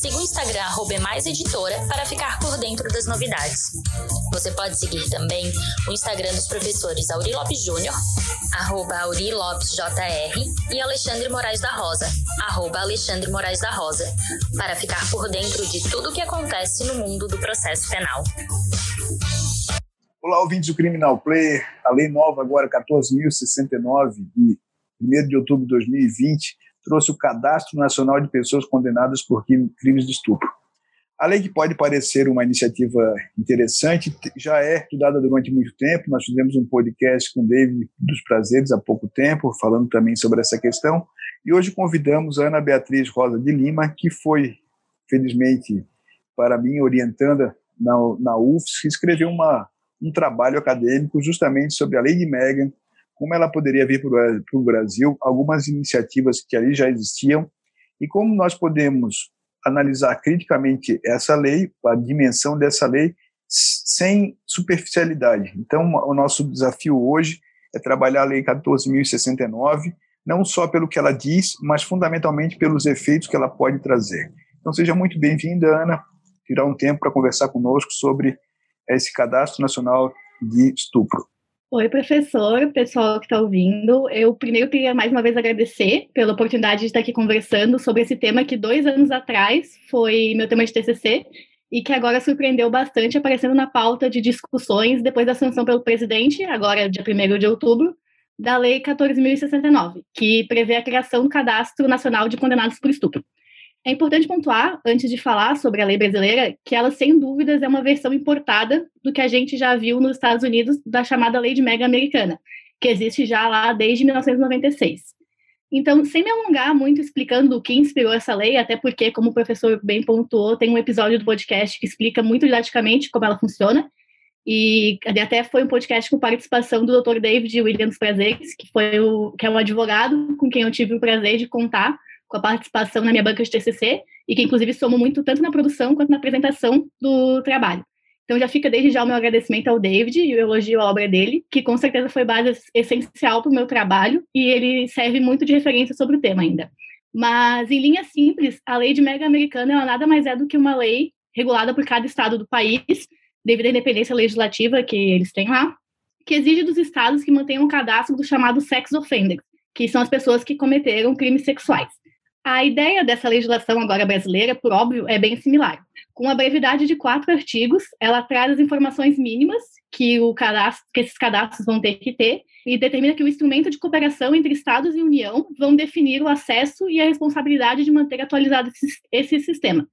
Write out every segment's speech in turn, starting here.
Siga o Instagram @emaiseditora para ficar por dentro das novidades. Você pode seguir também o Instagram dos professores Auri Lopes Júnior, arroba Auri Lopes JR, e Alexandre Moraes da Rosa, arroba Alexandre Moraes da Rosa, para ficar por dentro de tudo o que acontece no mundo do processo penal. Olá, ouvintes do Criminal Player. A lei nova, agora 14.069, de 1 de outubro de 2020, trouxe o Cadastro Nacional de Pessoas Condenadas por Crimes de Estupro. A lei que pode parecer uma iniciativa interessante já é estudada durante muito tempo. Nós fizemos um podcast com o David dos Prazeres há pouco tempo, falando também sobre essa questão. E hoje convidamos a Ana Beatriz Rosa de Lima, que foi, felizmente, para mim, orientanda na, na UFS, que escreveu uma um trabalho acadêmico justamente sobre a lei de Megan, como ela poderia vir para o Brasil, algumas iniciativas que ali já existiam e como nós podemos analisar criticamente essa lei, a dimensão dessa lei, sem superficialidade. Então, o nosso desafio hoje é trabalhar a Lei 14.069, não só pelo que ela diz, mas fundamentalmente pelos efeitos que ela pode trazer. Então, seja muito bem-vinda, Ana, tirar um tempo para conversar conosco sobre esse Cadastro Nacional de Estupro. Oi, professor, pessoal que está ouvindo. Eu primeiro queria mais uma vez agradecer pela oportunidade de estar aqui conversando sobre esse tema que dois anos atrás foi meu tema de TCC e que agora surpreendeu bastante aparecendo na pauta de discussões depois da sanção pelo presidente, agora dia 1 de outubro, da Lei 14.069, que prevê a criação do Cadastro Nacional de Condenados por Estupro. É importante pontuar, antes de falar sobre a lei brasileira, que ela, sem dúvidas, é uma versão importada do que a gente já viu nos Estados Unidos da chamada Lei de Mega Americana, que existe já lá desde 1996. Então, sem me alongar muito explicando o que inspirou essa lei, até porque, como o professor bem pontuou, tem um episódio do podcast que explica muito didaticamente como ela funciona, e até foi um podcast com participação do Dr. David Williams Prazeres, que foi o que é um advogado com quem eu tive o prazer de contar com a participação na minha banca de TCC e que, inclusive, somo muito tanto na produção quanto na apresentação do trabalho. Então, já fica desde já o meu agradecimento ao David e o elogio à obra dele, que com certeza foi base essencial para o meu trabalho e ele serve muito de referência sobre o tema ainda. Mas, em linha simples, a lei de mega americana ela nada mais é do que uma lei regulada por cada estado do país, devido à independência legislativa que eles têm lá, que exige dos estados que mantenham um cadastro do chamado sex offenders, que são as pessoas que cometeram crimes sexuais. A ideia dessa legislação agora brasileira, por óbvio, é bem similar. Com a brevidade de quatro artigos, ela traz as informações mínimas que, o cadastro, que esses cadastros vão ter que ter e determina que o instrumento de cooperação entre Estados e União vão definir o acesso e a responsabilidade de manter atualizado esse, esse sistema.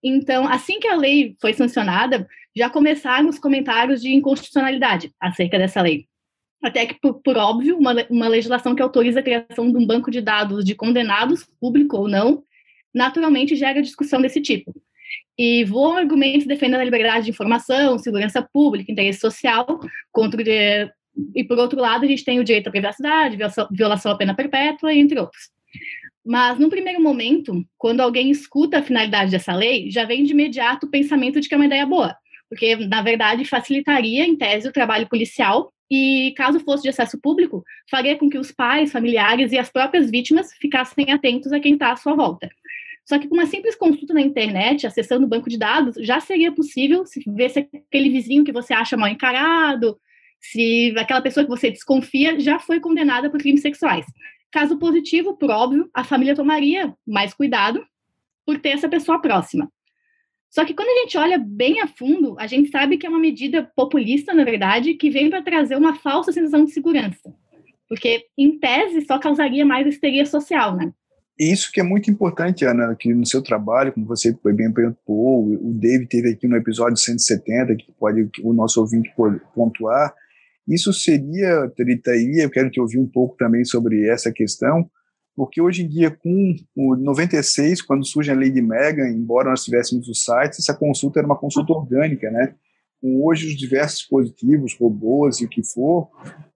Então, assim que a lei foi sancionada, já começaram os comentários de inconstitucionalidade acerca dessa lei até que, por, por óbvio, uma, uma legislação que autoriza a criação de um banco de dados de condenados, público ou não, naturalmente gera discussão desse tipo. E voam argumentos defendendo a liberdade de informação, segurança pública, interesse social, contra o, e por outro lado a gente tem o direito à privacidade, violação à pena perpétua, entre outros. Mas, num primeiro momento, quando alguém escuta a finalidade dessa lei, já vem de imediato o pensamento de que é uma ideia boa, porque, na verdade, facilitaria, em tese, o trabalho policial e, caso fosse de acesso público, faria com que os pais, familiares e as próprias vítimas ficassem atentos a quem está à sua volta. Só que com uma simples consulta na internet, acessando o banco de dados, já seria possível ver se aquele vizinho que você acha mal encarado, se aquela pessoa que você desconfia já foi condenada por crimes sexuais. Caso positivo, óbvio, a família tomaria mais cuidado por ter essa pessoa próxima. Só que quando a gente olha bem a fundo, a gente sabe que é uma medida populista, na verdade, que vem para trazer uma falsa sensação de segurança. Porque, em tese, só causaria mais histeria social, né? Isso que é muito importante, Ana, que no seu trabalho, como você bem pontuou, o David teve aqui no episódio 170, que pode o nosso ouvinte pontuar, isso seria, teria, eu quero te ouvir um pouco também sobre essa questão, porque hoje em dia, com o 96, quando surge a lei de Mega, embora nós tivéssemos o site, essa consulta era uma consulta orgânica, né? Com hoje os diversos dispositivos, robôs e o que for,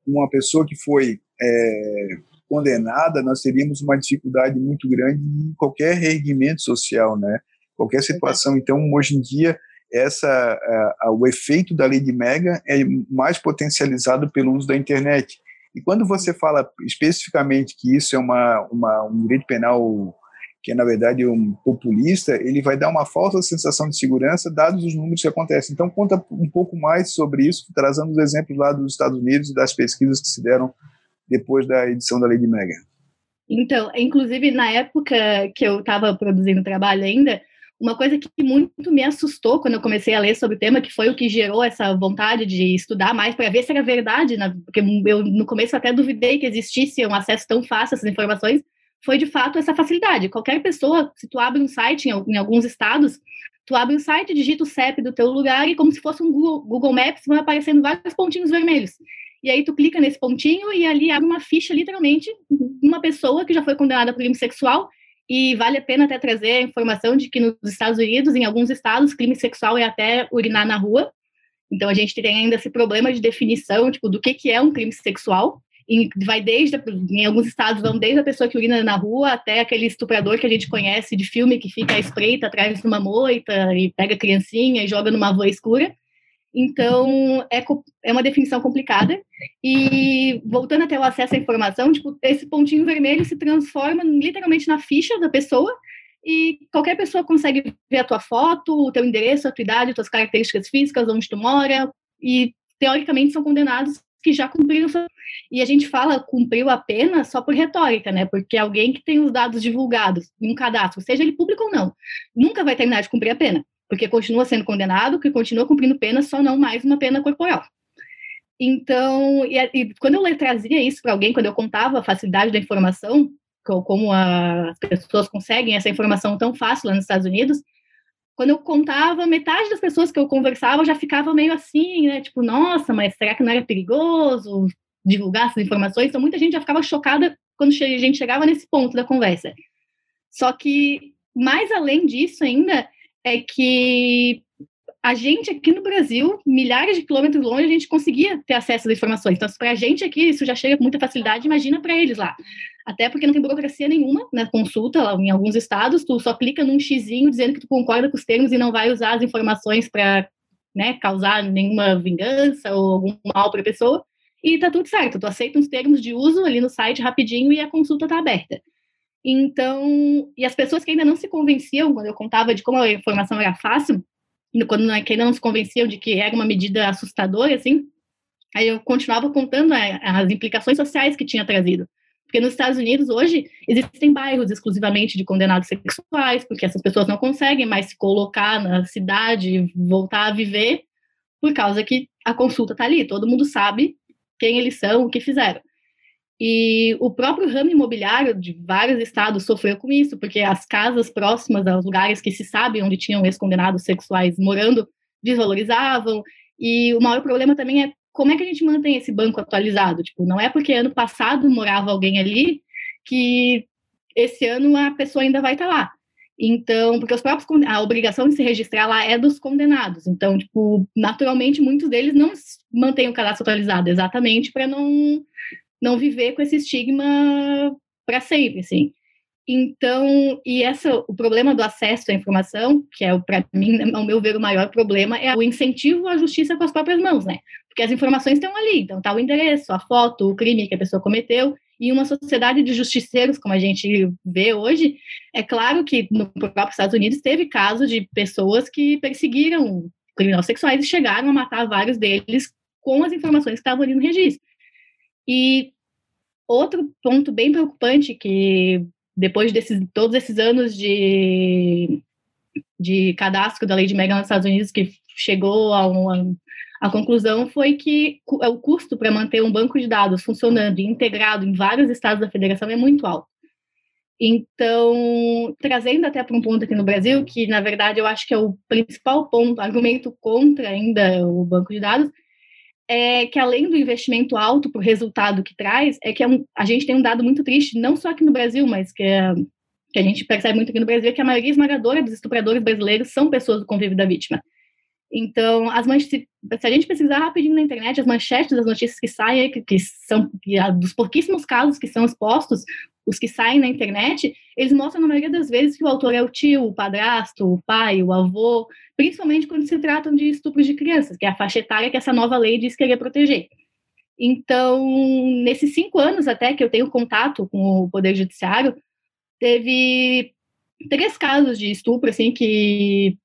uma pessoa que foi é, condenada, nós teríamos uma dificuldade muito grande em qualquer reerguimento social, né? Qualquer situação. Então, hoje em dia, essa a, a, o efeito da lei de Mega é mais potencializado pelo uso da internet. E quando você fala especificamente que isso é uma, uma um direito penal que é na verdade um populista, ele vai dar uma falsa sensação de segurança dados os números que acontecem. Então conta um pouco mais sobre isso, trazendo os exemplos lá dos Estados Unidos e das pesquisas que se deram depois da edição da Lei de Mega. Então, inclusive na época que eu estava produzindo trabalho ainda, uma coisa que muito me assustou quando eu comecei a ler sobre o tema, que foi o que gerou essa vontade de estudar mais para ver se era verdade, né? porque eu no começo até duvidei que existisse um acesso tão fácil a essas informações, foi de fato essa facilidade. Qualquer pessoa, se tu abre um site em, em alguns estados, tu abre um site, digita o CEP do teu lugar e como se fosse um Google, Google Maps, vão aparecendo vários pontinhos vermelhos. E aí tu clica nesse pontinho e ali abre uma ficha, literalmente, uma pessoa que já foi condenada por crime sexual e vale a pena até trazer a informação de que nos Estados Unidos, em alguns estados, crime sexual é até urinar na rua. Então a gente tem ainda esse problema de definição, tipo, do que, que é um crime sexual. E vai desde, em alguns estados, vão desde a pessoa que urina na rua até aquele estuprador que a gente conhece de filme que fica à espreita atrás de uma moita e pega a criancinha e joga numa rua escura. Então, é, é uma definição complicada. E, voltando até o acesso à informação, tipo, esse pontinho vermelho se transforma literalmente na ficha da pessoa e qualquer pessoa consegue ver a tua foto, o teu endereço, a tua idade, as tuas características físicas, onde tu mora, e, teoricamente, são condenados que já cumpriram. E a gente fala cumpriu a pena só por retórica, né? Porque alguém que tem os dados divulgados em um cadastro, seja ele público ou não, nunca vai terminar de cumprir a pena porque continua sendo condenado, que continua cumprindo pena, só não mais uma pena corporal. Então, e, e quando eu trazia isso para alguém, quando eu contava a facilidade da informação, como as pessoas conseguem essa informação tão fácil lá nos Estados Unidos, quando eu contava, metade das pessoas que eu conversava já ficava meio assim, né? Tipo, nossa, mas será que não era perigoso divulgar essas informações? Então, muita gente já ficava chocada quando a gente chegava nesse ponto da conversa. Só que, mais além disso ainda, é que a gente aqui no Brasil, milhares de quilômetros longe, a gente conseguia ter acesso às informações. Então, para a gente aqui, isso já chega com muita facilidade, imagina para eles lá. Até porque não tem burocracia nenhuma na consulta, lá, em alguns estados, tu só clica num xizinho dizendo que tu concorda com os termos e não vai usar as informações para né, causar nenhuma vingança ou algum mal para a pessoa, e tá tudo certo. Tu aceita uns termos de uso ali no site rapidinho e a consulta está aberta. Então, e as pessoas que ainda não se convenciam, quando eu contava de como a informação era fácil, quando que ainda não se convenciam de que era uma medida assustadora, assim, aí eu continuava contando é, as implicações sociais que tinha trazido. Porque nos Estados Unidos, hoje, existem bairros exclusivamente de condenados sexuais, porque essas pessoas não conseguem mais se colocar na cidade, voltar a viver, por causa que a consulta está ali, todo mundo sabe quem eles são, o que fizeram. E o próprio ramo imobiliário de vários estados sofreu com isso, porque as casas próximas aos lugares que se sabe onde tinham ex-condenados sexuais morando desvalorizavam. E o maior problema também é como é que a gente mantém esse banco atualizado? Tipo, não é porque ano passado morava alguém ali que esse ano a pessoa ainda vai estar lá. Então, porque os próprios a obrigação de se registrar lá é dos condenados. Então, tipo, naturalmente muitos deles não mantêm o cadastro atualizado, exatamente para não não viver com esse estigma para sempre, assim. Então, e essa, o problema do acesso à informação, que é, para mim, ao meu ver, o maior problema, é o incentivo à justiça com as próprias mãos, né? Porque as informações estão ali, então tá o endereço, a foto, o crime que a pessoa cometeu, e uma sociedade de justiceiros, como a gente vê hoje, é claro que no próprio Estados Unidos teve casos de pessoas que perseguiram criminosos sexuais e chegaram a matar vários deles com as informações que estavam ali no registro. E outro ponto bem preocupante que depois desses todos esses anos de, de cadastro da lei de Mega nos Estados Unidos que chegou a uma a conclusão foi que o custo para manter um banco de dados funcionando e integrado em vários estados da federação é muito alto. Então, trazendo até para um ponto aqui no Brasil, que na verdade eu acho que é o principal ponto, argumento contra ainda o banco de dados, é que além do investimento alto para o resultado que traz, é que é um, a gente tem um dado muito triste, não só aqui no Brasil, mas que, é, que a gente percebe muito aqui no Brasil, é que a maioria esmagadora dos estupradores brasileiros são pessoas do convívio da vítima. Então, as manchetes, se a gente pesquisar rapidinho na internet, as manchetes das notícias que saem, que, que são que, dos pouquíssimos casos que são expostos, os que saem na internet, eles mostram, na maioria das vezes, que o autor é o tio, o padrasto, o pai, o avô, principalmente quando se tratam de estupros de crianças, que é a faixa etária que essa nova lei diz querer proteger. Então, nesses cinco anos até que eu tenho contato com o Poder Judiciário, teve três casos de estupro, assim, que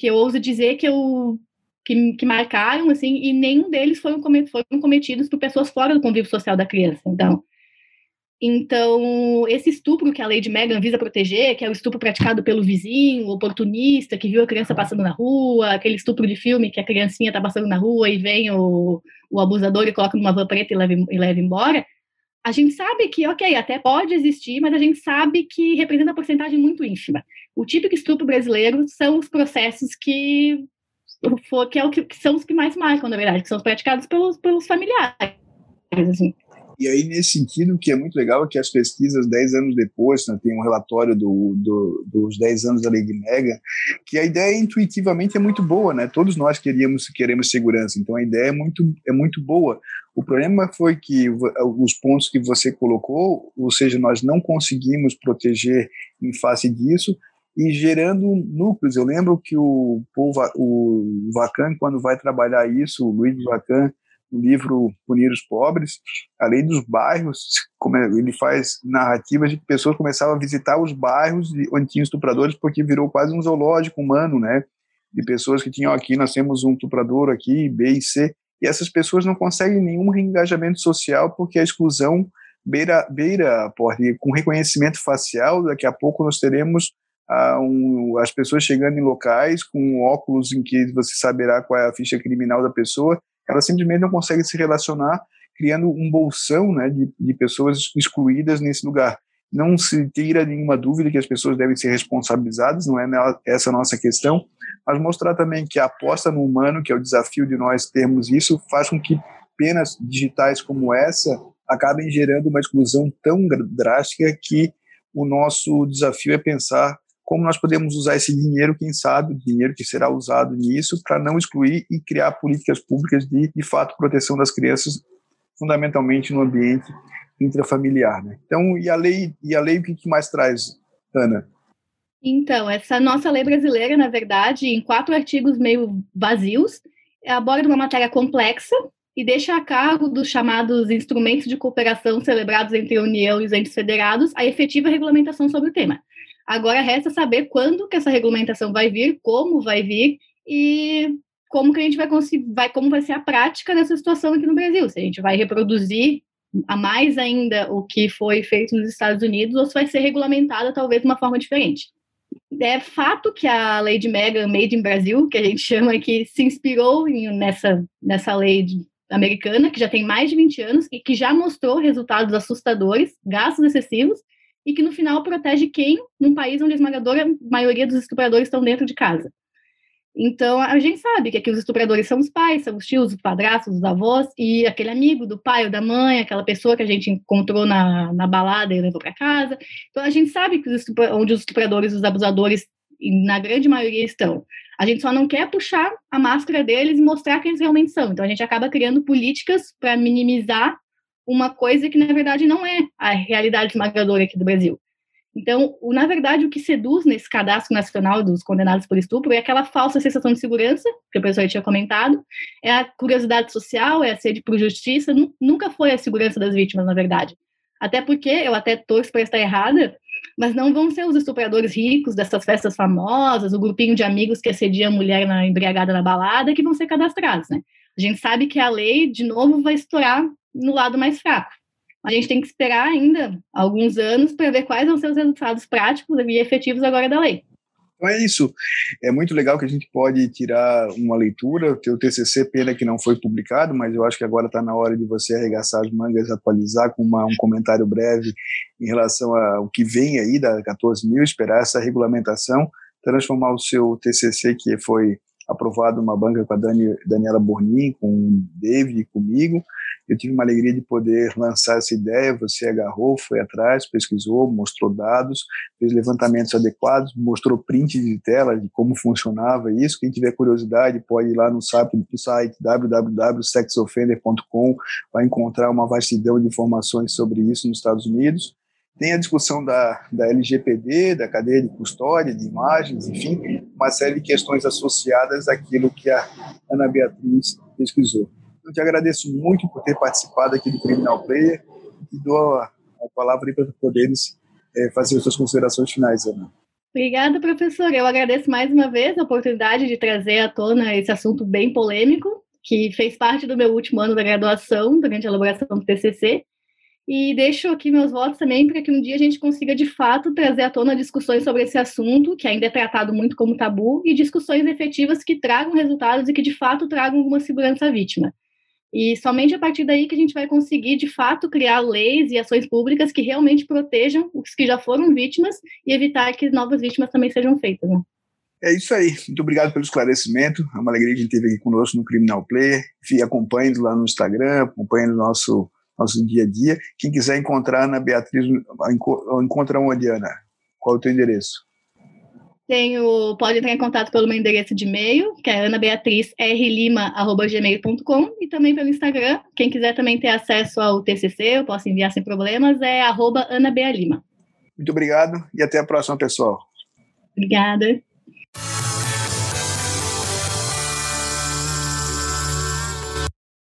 que eu ouso dizer que eu que, que marcaram, assim, e nenhum deles foram, foram cometidos por pessoas fora do convívio social da criança. Então, então, esse estupro que a lei de Megan visa proteger, que é o estupro praticado pelo vizinho, oportunista, que viu a criança passando na rua, aquele estupro de filme que a criancinha está passando na rua e vem o, o abusador e coloca numa van preta e leva, e leva embora, a gente sabe que, ok, até pode existir, mas a gente sabe que representa uma porcentagem muito ínfima. O típico estupro brasileiro são os processos que, que, é o que, que são os que mais marcam, na verdade, que são praticados pelos, pelos familiares. Assim. E aí, nesse sentido, o que é muito legal é que as pesquisas, 10 anos depois, né, tem um relatório do, do, dos 10 anos da Lei de Mega, que a ideia intuitivamente é muito boa, né? Todos nós queríamos, queremos segurança, então a ideia é muito, é muito boa. O problema foi que os pontos que você colocou, ou seja, nós não conseguimos proteger em face disso, e gerando núcleos. Eu lembro que o, o Vacan, quando vai trabalhar isso, o Luiz Vacan, no livro Punir os Pobres, além dos bairros, ele faz narrativas de que pessoas começavam a visitar os bairros onde tinham estupradores, porque virou quase um zoológico humano, né? De pessoas que tinham aqui, nós temos um estuprador aqui, B e C, e essas pessoas não conseguem nenhum reengajamento social porque a exclusão beira, beira porta. Com reconhecimento facial, daqui a pouco nós teremos ah, um, as pessoas chegando em locais com óculos em que você saberá qual é a ficha criminal da pessoa ela simplesmente não consegue se relacionar, criando um bolsão né, de, de pessoas excluídas nesse lugar. Não se tira nenhuma dúvida que as pessoas devem ser responsabilizadas, não é essa a nossa questão, mas mostrar também que a aposta no humano, que é o desafio de nós termos isso, faz com que penas digitais como essa acabem gerando uma exclusão tão drástica que o nosso desafio é pensar como nós podemos usar esse dinheiro, quem sabe, dinheiro que será usado nisso, para não excluir e criar políticas públicas de, de fato, proteção das crianças, fundamentalmente no ambiente intrafamiliar. Né? Então, e a lei, e a lei o que, que mais traz, Ana? Então, essa nossa lei brasileira, na verdade, em quatro artigos meio vazios, aborda uma matéria complexa e deixa a cargo dos chamados instrumentos de cooperação celebrados entre a União e os entes federados a efetiva regulamentação sobre o tema. Agora resta saber quando que essa regulamentação vai vir, como vai vir e como que a gente vai conseguir, vai, como vai ser a prática nessa situação aqui no Brasil. Se a gente vai reproduzir a mais ainda o que foi feito nos Estados Unidos ou se vai ser regulamentada talvez de uma forma diferente. É fato que a lei de Mega Made in Brasil, que a gente chama aqui, se inspirou nessa, nessa lei de, americana, que já tem mais de 20 anos e que já mostrou resultados assustadores, gastos excessivos, e que no final protege quem num país onde a esmagadora maioria dos estupradores estão dentro de casa. Então, a gente sabe que aqui os estupradores são os pais, são os tios, os padrastos, os avós, e aquele amigo do pai ou da mãe, aquela pessoa que a gente encontrou na, na balada e levou para casa. Então, a gente sabe que os onde os estupradores, os abusadores, na grande maioria, estão. A gente só não quer puxar a máscara deles e mostrar quem eles realmente são. Então, a gente acaba criando políticas para minimizar uma coisa que, na verdade, não é a realidade esmagadora aqui do Brasil. Então, o, na verdade, o que seduz nesse cadastro nacional dos condenados por estupro é aquela falsa sensação de segurança, que o professor tinha comentado, é a curiosidade social, é a sede por justiça, nunca foi a segurança das vítimas, na verdade. Até porque, eu até torço para estar errada, mas não vão ser os estupradores ricos dessas festas famosas, o grupinho de amigos que assedia a mulher na, embriagada na balada, que vão ser cadastrados, né? A gente sabe que a lei, de novo, vai estourar no lado mais fraco. A gente tem que esperar ainda alguns anos para ver quais vão ser os resultados práticos e efetivos agora da lei. Então é isso. É muito legal que a gente pode tirar uma leitura. O teu TCC, pena que não foi publicado, mas eu acho que agora está na hora de você arregaçar as mangas, atualizar com uma, um comentário breve em relação ao que vem aí da 14 mil, esperar essa regulamentação, transformar o seu TCC, que foi aprovado uma banca com a Dani, Daniela Bornin, com o David e comigo. Eu tive uma alegria de poder lançar essa ideia. Você agarrou, foi atrás, pesquisou, mostrou dados, fez levantamentos adequados, mostrou print de tela de como funcionava isso. Quem tiver curiosidade pode ir lá no site, no site www.sexoffender.com, vai encontrar uma vastidão de informações sobre isso nos Estados Unidos. Tem a discussão da, da LGPD, da cadeia de custódia, de imagens, enfim, uma série de questões associadas àquilo que a Ana Beatriz pesquisou. Eu te agradeço muito por ter participado aqui do Criminal Player e dou a, a palavra para poderes é, fazer as suas considerações finais, Ana. Obrigada, professor. Eu agradeço mais uma vez a oportunidade de trazer à tona esse assunto bem polêmico, que fez parte do meu último ano da graduação, durante a elaboração do TCC, e deixo aqui meus votos também para que um dia a gente consiga, de fato, trazer à tona discussões sobre esse assunto, que ainda é tratado muito como tabu, e discussões efetivas que tragam resultados e que, de fato, tragam alguma segurança à vítima. E somente a partir daí que a gente vai conseguir, de fato, criar leis e ações públicas que realmente protejam os que já foram vítimas e evitar que novas vítimas também sejam feitas. Né? É isso aí. Muito obrigado pelo esclarecimento. É uma alegria gente teve aqui conosco no Criminal Player. Enfim, acompanhe lá no Instagram, acompanhe no nosso, nosso dia a dia. Quem quiser encontrar a Ana Beatriz, encontra onde, Ana? Qual é o teu endereço? Tenho, pode entrar em contato pelo meu endereço de e-mail, que é anabeatrizrlima.gmail.com e também pelo Instagram. Quem quiser também ter acesso ao TCC, eu posso enviar sem problemas, é arroba anabealima. Muito obrigado e até a próxima, pessoal. Obrigada.